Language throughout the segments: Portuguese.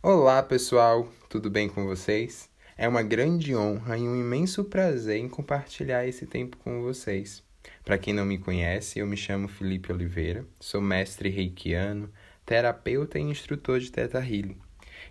Olá, pessoal, tudo bem com vocês? É uma grande honra e um imenso prazer em compartilhar esse tempo com vocês. Para quem não me conhece, eu me chamo Felipe Oliveira, sou mestre reikiano, terapeuta e instrutor de Theta Healing.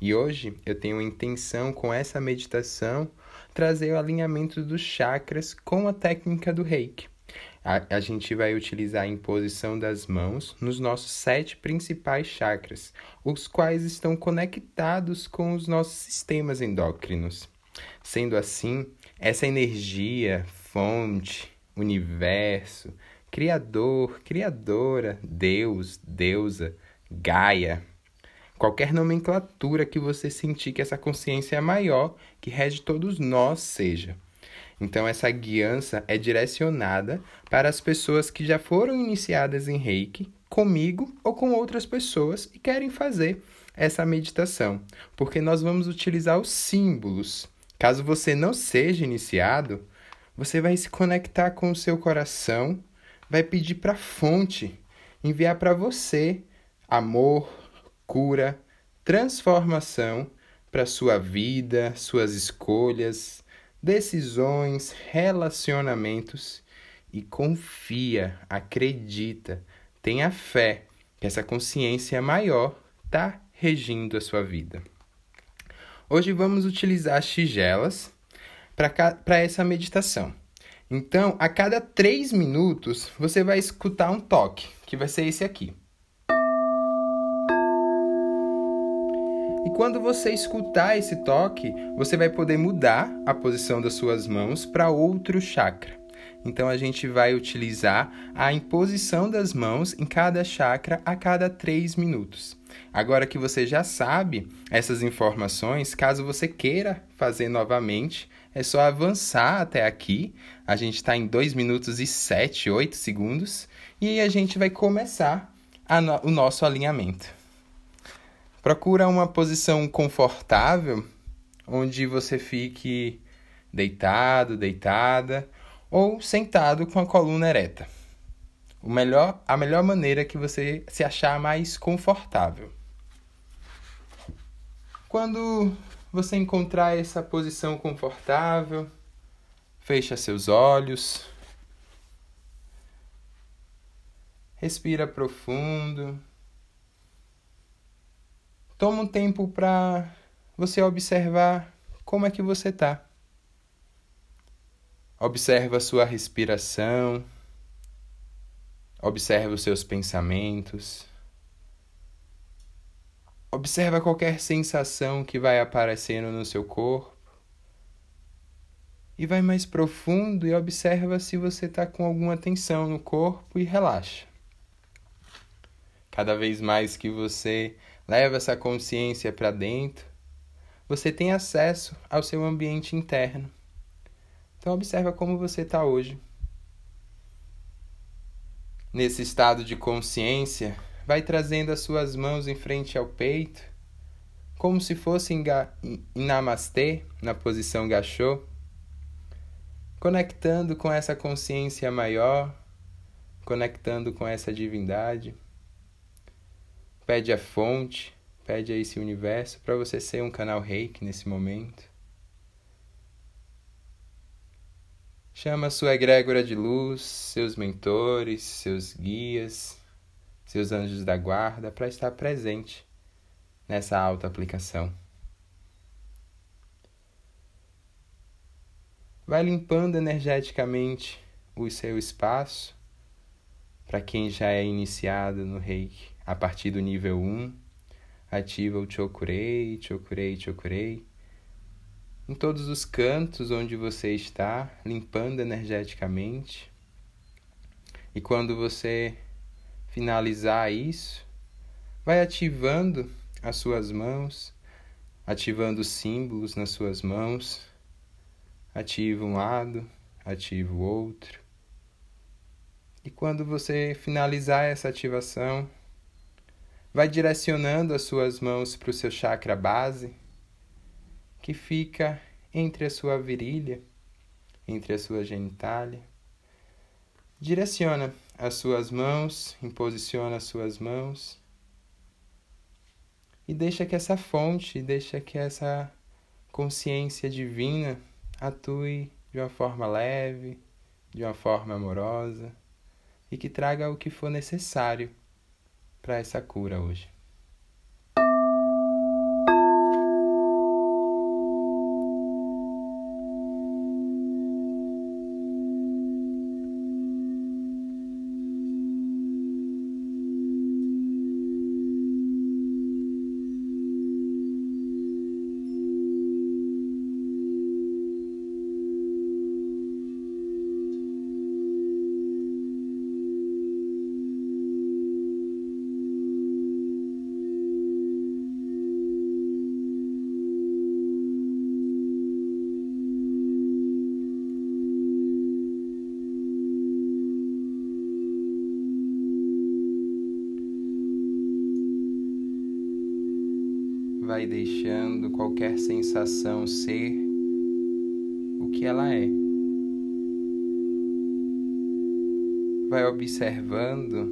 E hoje eu tenho a intenção com essa meditação trazer o alinhamento dos chakras com a técnica do Reiki. A, a, gente vai utilizar a imposição das mãos nos nossos sete principais chakras, os quais estão conectados com os nossos sistemas endócrinos. Sendo assim, essa energia, fonte, universo, criador, criadora, Deus, deusa, Gaia, qualquer nomenclatura que você sentir que essa consciência é maior, que rege todos nós, seja então, essa guiança é direcionada para as pessoas que já foram iniciadas em reiki, comigo ou com outras pessoas e querem fazer essa meditação, porque nós vamos utilizar os símbolos. Caso você não seja iniciado, você vai se conectar com o seu coração, vai pedir para a fonte enviar para você amor, cura, transformação para sua vida, suas escolhas, decisões, relacionamentos e confia, acredita, tenha fé que essa consciência maior está regindo a sua vida. Hoje vamos utilizar as tigelas para essa meditação. Então, a cada três minutos, você vai escutar um toque, que vai ser esse aqui. E quando você escutar esse toque, você vai poder mudar a posição das suas mãos para outro chakra. Então a gente vai utilizar a imposição das mãos em cada chakra a cada 3 minutos. Agora que você já sabe essas informações, caso você queira fazer novamente, é só avançar até aqui. A gente está em 2 minutos e 7, 8 segundos. E a gente vai começar no o nosso alinhamento. Procura uma posição confortável onde você fique deitado, deitada ou sentado com a coluna ereta. O melhor, a melhor maneira que você se achar mais confortável. Quando você encontrar essa posição confortável, fecha seus olhos. Respira profundo. Toma um tempo para você observar como é que você está. Observa a sua respiração. Observa os seus pensamentos. Observa qualquer sensação que vai aparecendo no seu corpo. E vai mais profundo e observa se você está com alguma tensão no corpo e relaxa. Cada vez mais que você leva essa consciência para dentro, você tem acesso ao seu ambiente interno. Então observa como você está hoje. Nesse estado de consciência, vai trazendo as suas mãos em frente ao peito, como se fosse em, em namastê, na posição gachô, conectando com essa consciência maior, conectando com essa divindade. Pede a fonte, pede a esse universo para você ser um canal reiki nesse momento. Chama a sua egrégora de luz, seus mentores, seus guias, seus anjos da guarda para estar presente nessa alta aplicação. Vai limpando energeticamente o seu espaço para quem já é iniciado no reiki a partir do nível 1, ativa o Chokurei, Chokurei, Chokurei. Em todos os cantos onde você está, limpando energeticamente. E quando você finalizar isso, vai ativando as suas mãos, ativando os símbolos nas suas mãos. Ativa um lado, ativa o outro. E quando você finalizar essa ativação, vai direcionando as suas mãos para o seu chakra base, que fica entre a sua virilha, entre a sua genitália. Direciona as suas mãos, imposiciona as suas mãos. e deixa que essa fonte, deixa que essa consciência divina atue de uma forma leve, de uma forma amorosa e que traga o que for necessário para essa cura hoje. vai deixando qualquer sensação ser o que ela é. Vai observando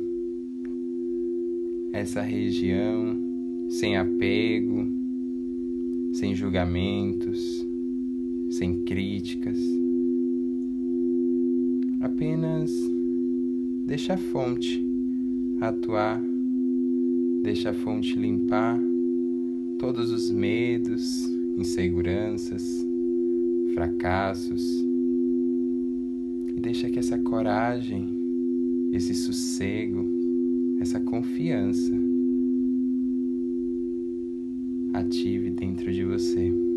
essa região sem apego, sem julgamentos, sem críticas. Apenas deixa a fonte atuar, deixa a fonte limpar todos os medos, inseguranças, fracassos e deixa que essa coragem, esse sossego, essa confiança ative dentro de você.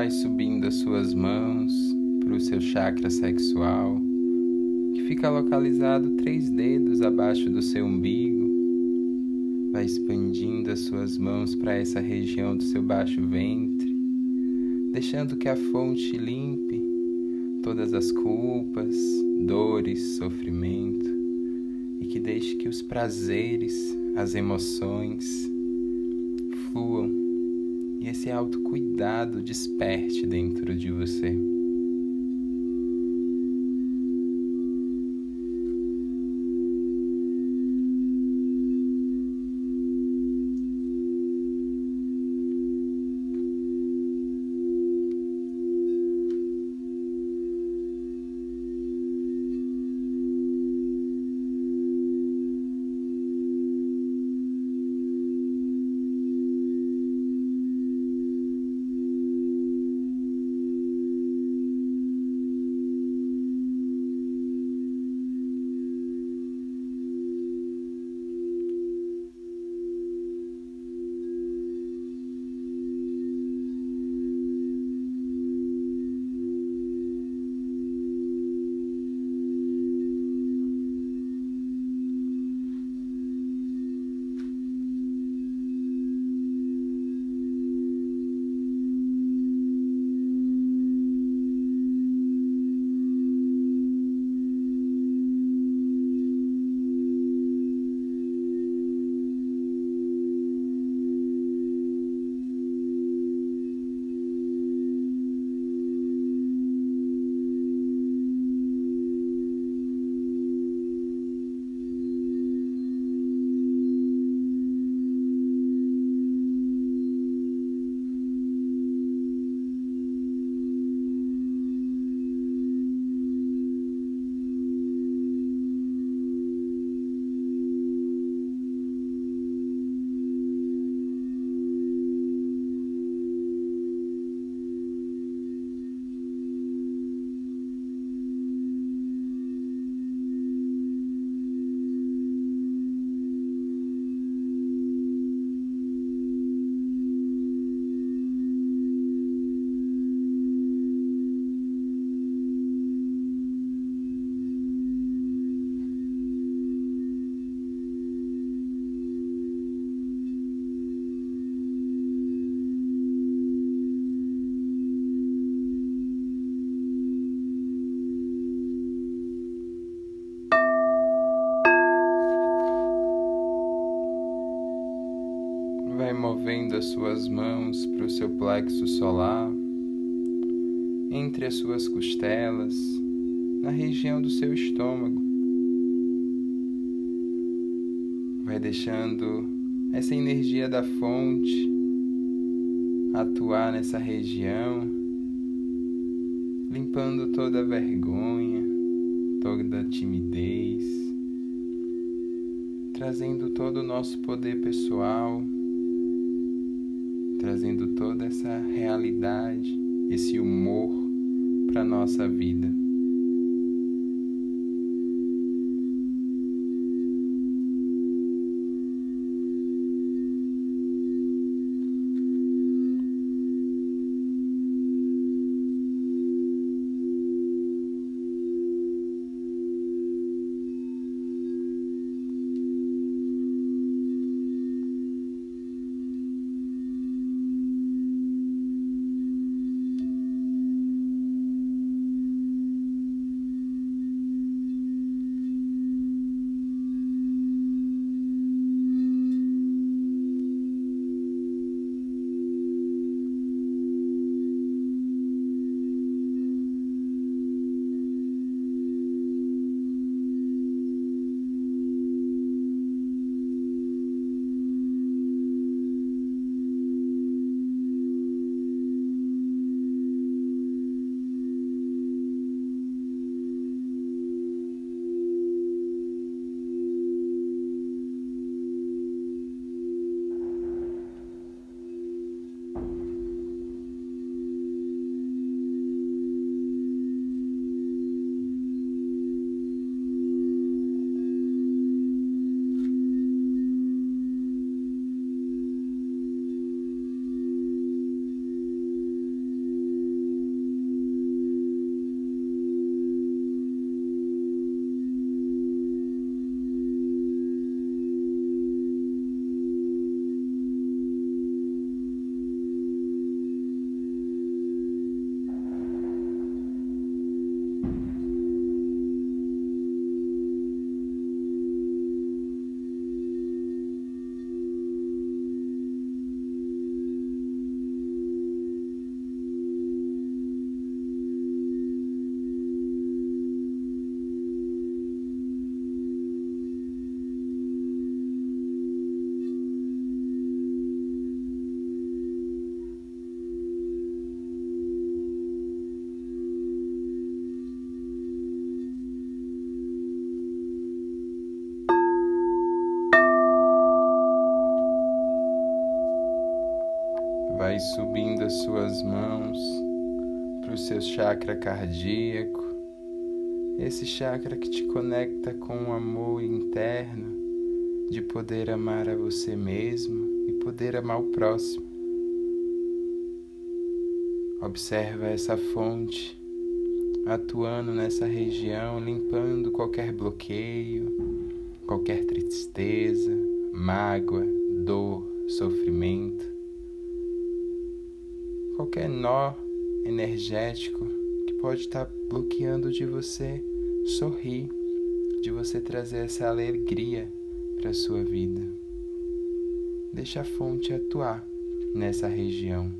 Vai subindo as suas mãos para o seu chakra sexual, que fica localizado três dedos abaixo do seu umbigo. Vai expandindo as suas mãos para essa região do seu baixo ventre, deixando que a fonte limpe todas as culpas, dores, sofrimento e que deixe que os prazeres, as emoções fluam e esse autocuidado desperte dentro de você. Suas mãos para o seu plexo solar, entre as suas costelas, na região do seu estômago. Vai deixando essa energia da fonte atuar nessa região, limpando toda a vergonha, toda a timidez, trazendo todo o nosso poder pessoal, trazendo toda essa realidade, esse humor para nossa vida. Subindo as suas mãos para o seu chakra cardíaco, esse chakra que te conecta com o amor interno de poder amar a você mesmo e poder amar o próximo. Observa essa fonte atuando nessa região, limpando qualquer bloqueio, qualquer tristeza, mágoa, dor, sofrimento qualquer nó energético que pode estar bloqueando de você sorrir, de você trazer essa alegria para a sua vida. Deixa a fonte atuar nessa região.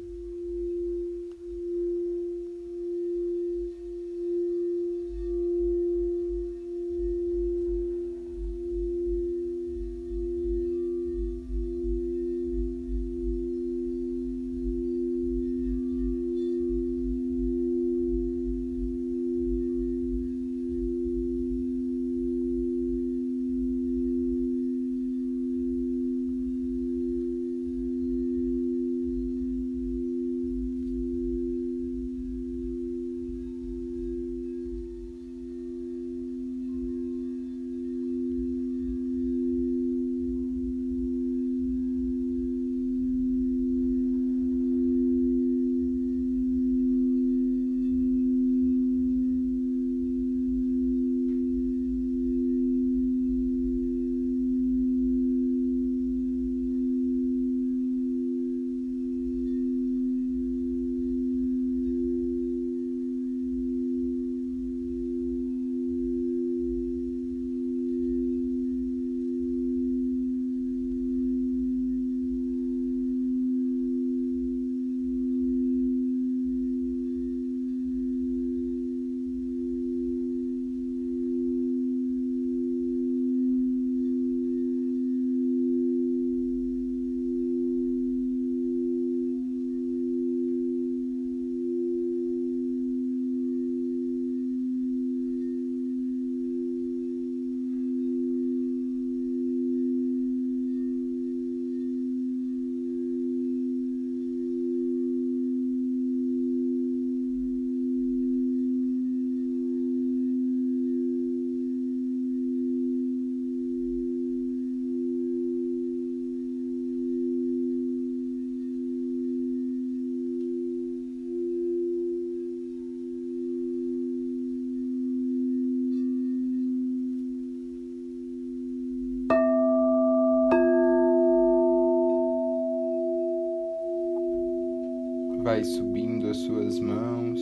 Vai subindo as suas mãos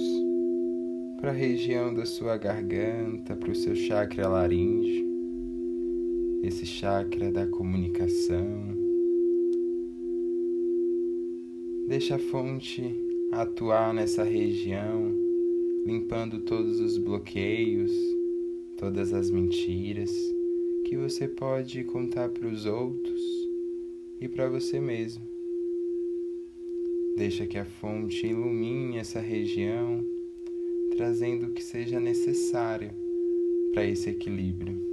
para a região da sua garganta, para o seu chakra laríngeo, esse chakra da comunicação. Deixa a fonte atuar nessa região, limpando todos os bloqueios, todas as mentiras que você pode contar para os outros e para você mesmo. Deixa que a fonte ilumine essa região trazendo o que seja necessário para esse equilíbrio.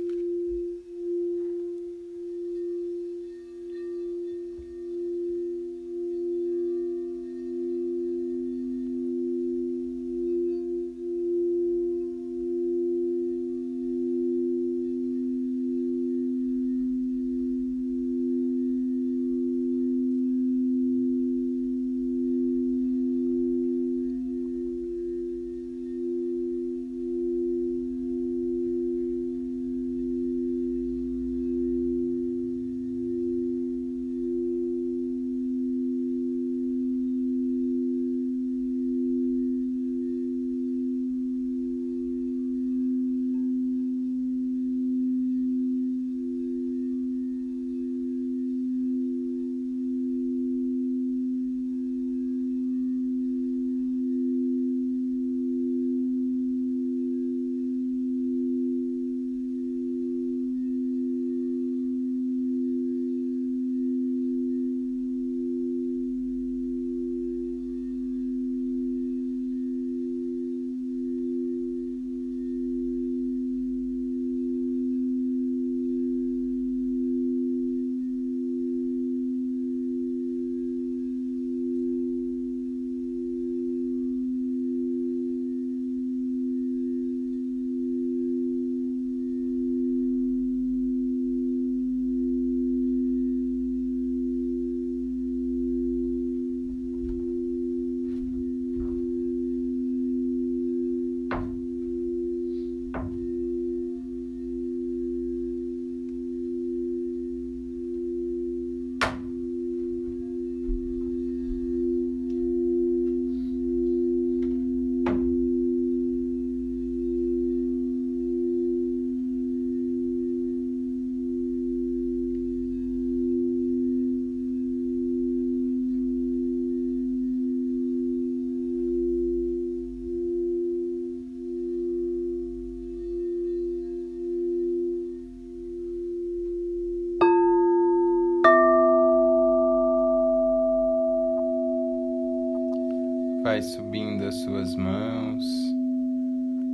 Vai subindo as suas mãos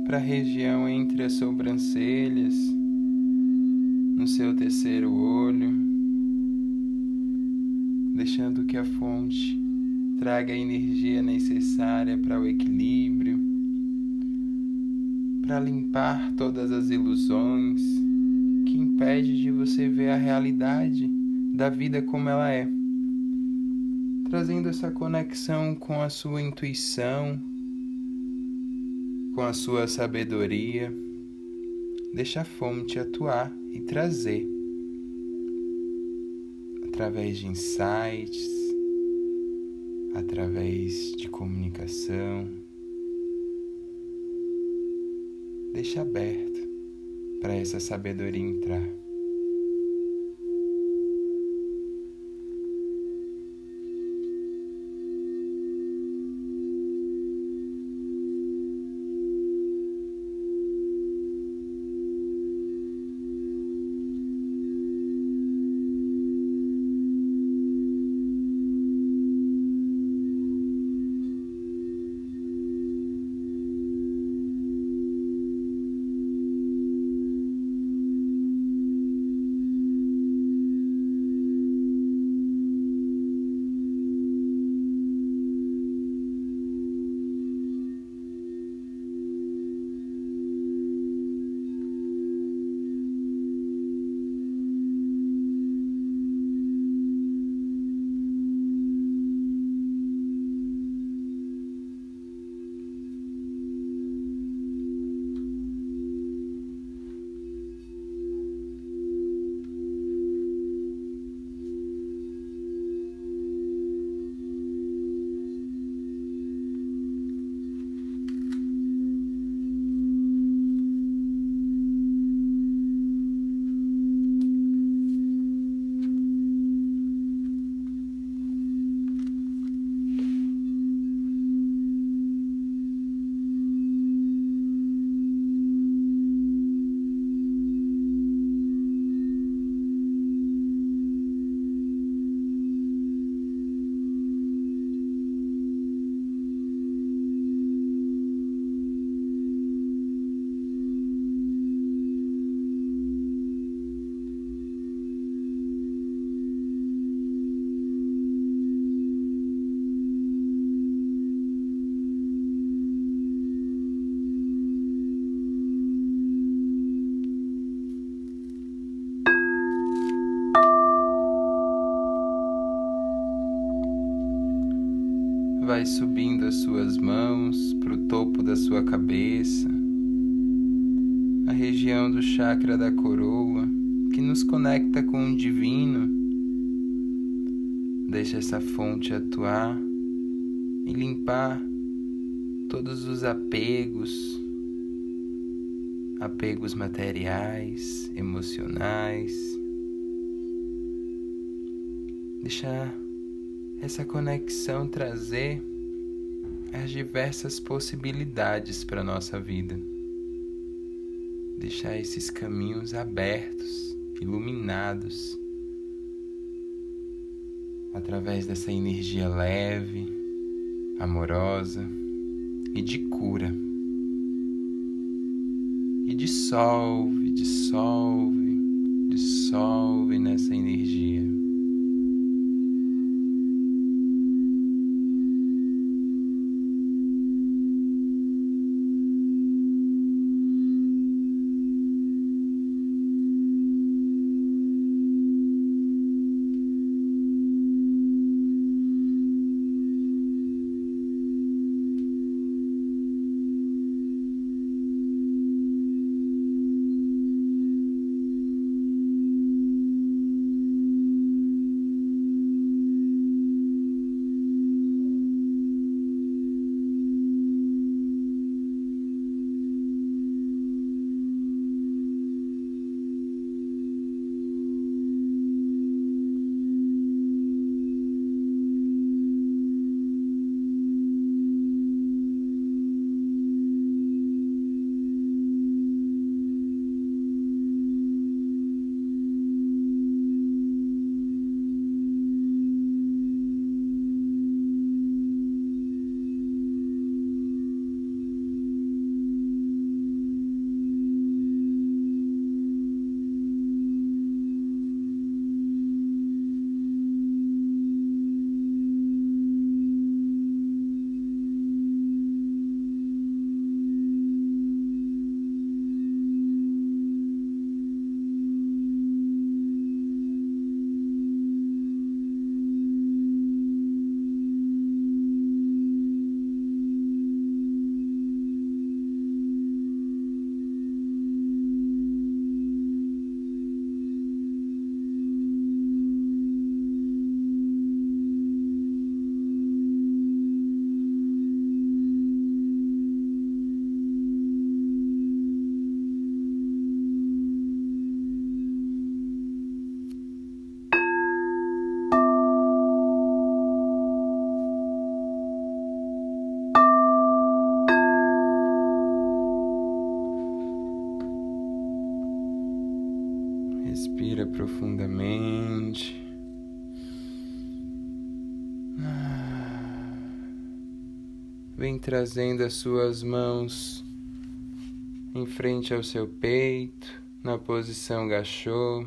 para a região entre as sobrancelhas, no seu terceiro olho, deixando que a fonte traga a energia necessária para o equilíbrio, para limpar todas as ilusões que impede de você ver a realidade da vida como ela é trazendo essa conexão com a sua intuição, com a sua sabedoria. Deixa a fonte atuar e trazer através de insights, através de comunicação. Deixa aberto para essa sabedoria entrar. Vai subindo as suas mãos para o topo da sua cabeça, a região do chakra da coroa que nos conecta com o divino. Deixa essa fonte atuar e limpar todos os apegos, apegos materiais, emocionais. Deixar essa conexão trazer as diversas possibilidades para a nossa vida. Deixar esses caminhos abertos, iluminados, através dessa energia leve, amorosa e de cura. E dissolve, dissolve, dissolve nessa energia. Respira profundamente. Vem trazendo as suas mãos em frente ao seu peito, na posição gachô,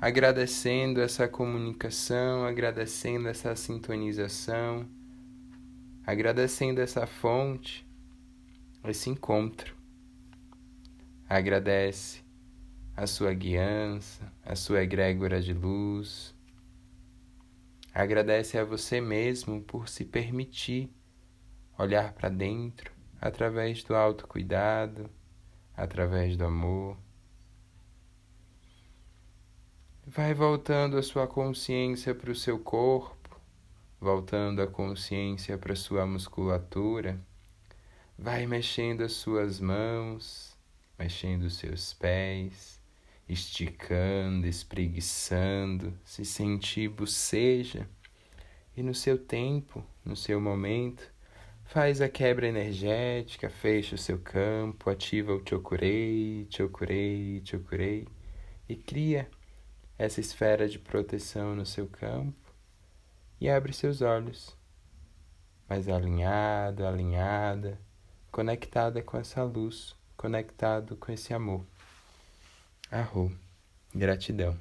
agradecendo essa comunicação, agradecendo essa sintonização, agradecendo essa fonte, esse encontro. Agradece a sua guiança, a sua egrégora de luz. Agradece a você mesmo por se permitir olhar para dentro através do autocuidado, através do amor. Vai voltando a sua consciência para o seu corpo, voltando a consciência para a sua musculatura. Vai mexendo as suas mãos, mexendo os seus pés esticando, espreguiçando, se sentir boceja e no seu tempo, no seu momento, faz a quebra energética, fecha o seu campo, ativa o chokurei, chokurei, chokurei e cria essa esfera de proteção no seu campo e abre seus olhos, mais alinhado, alinhada, conectada com essa luz, conectado com esse amor. Arro. Gratidão.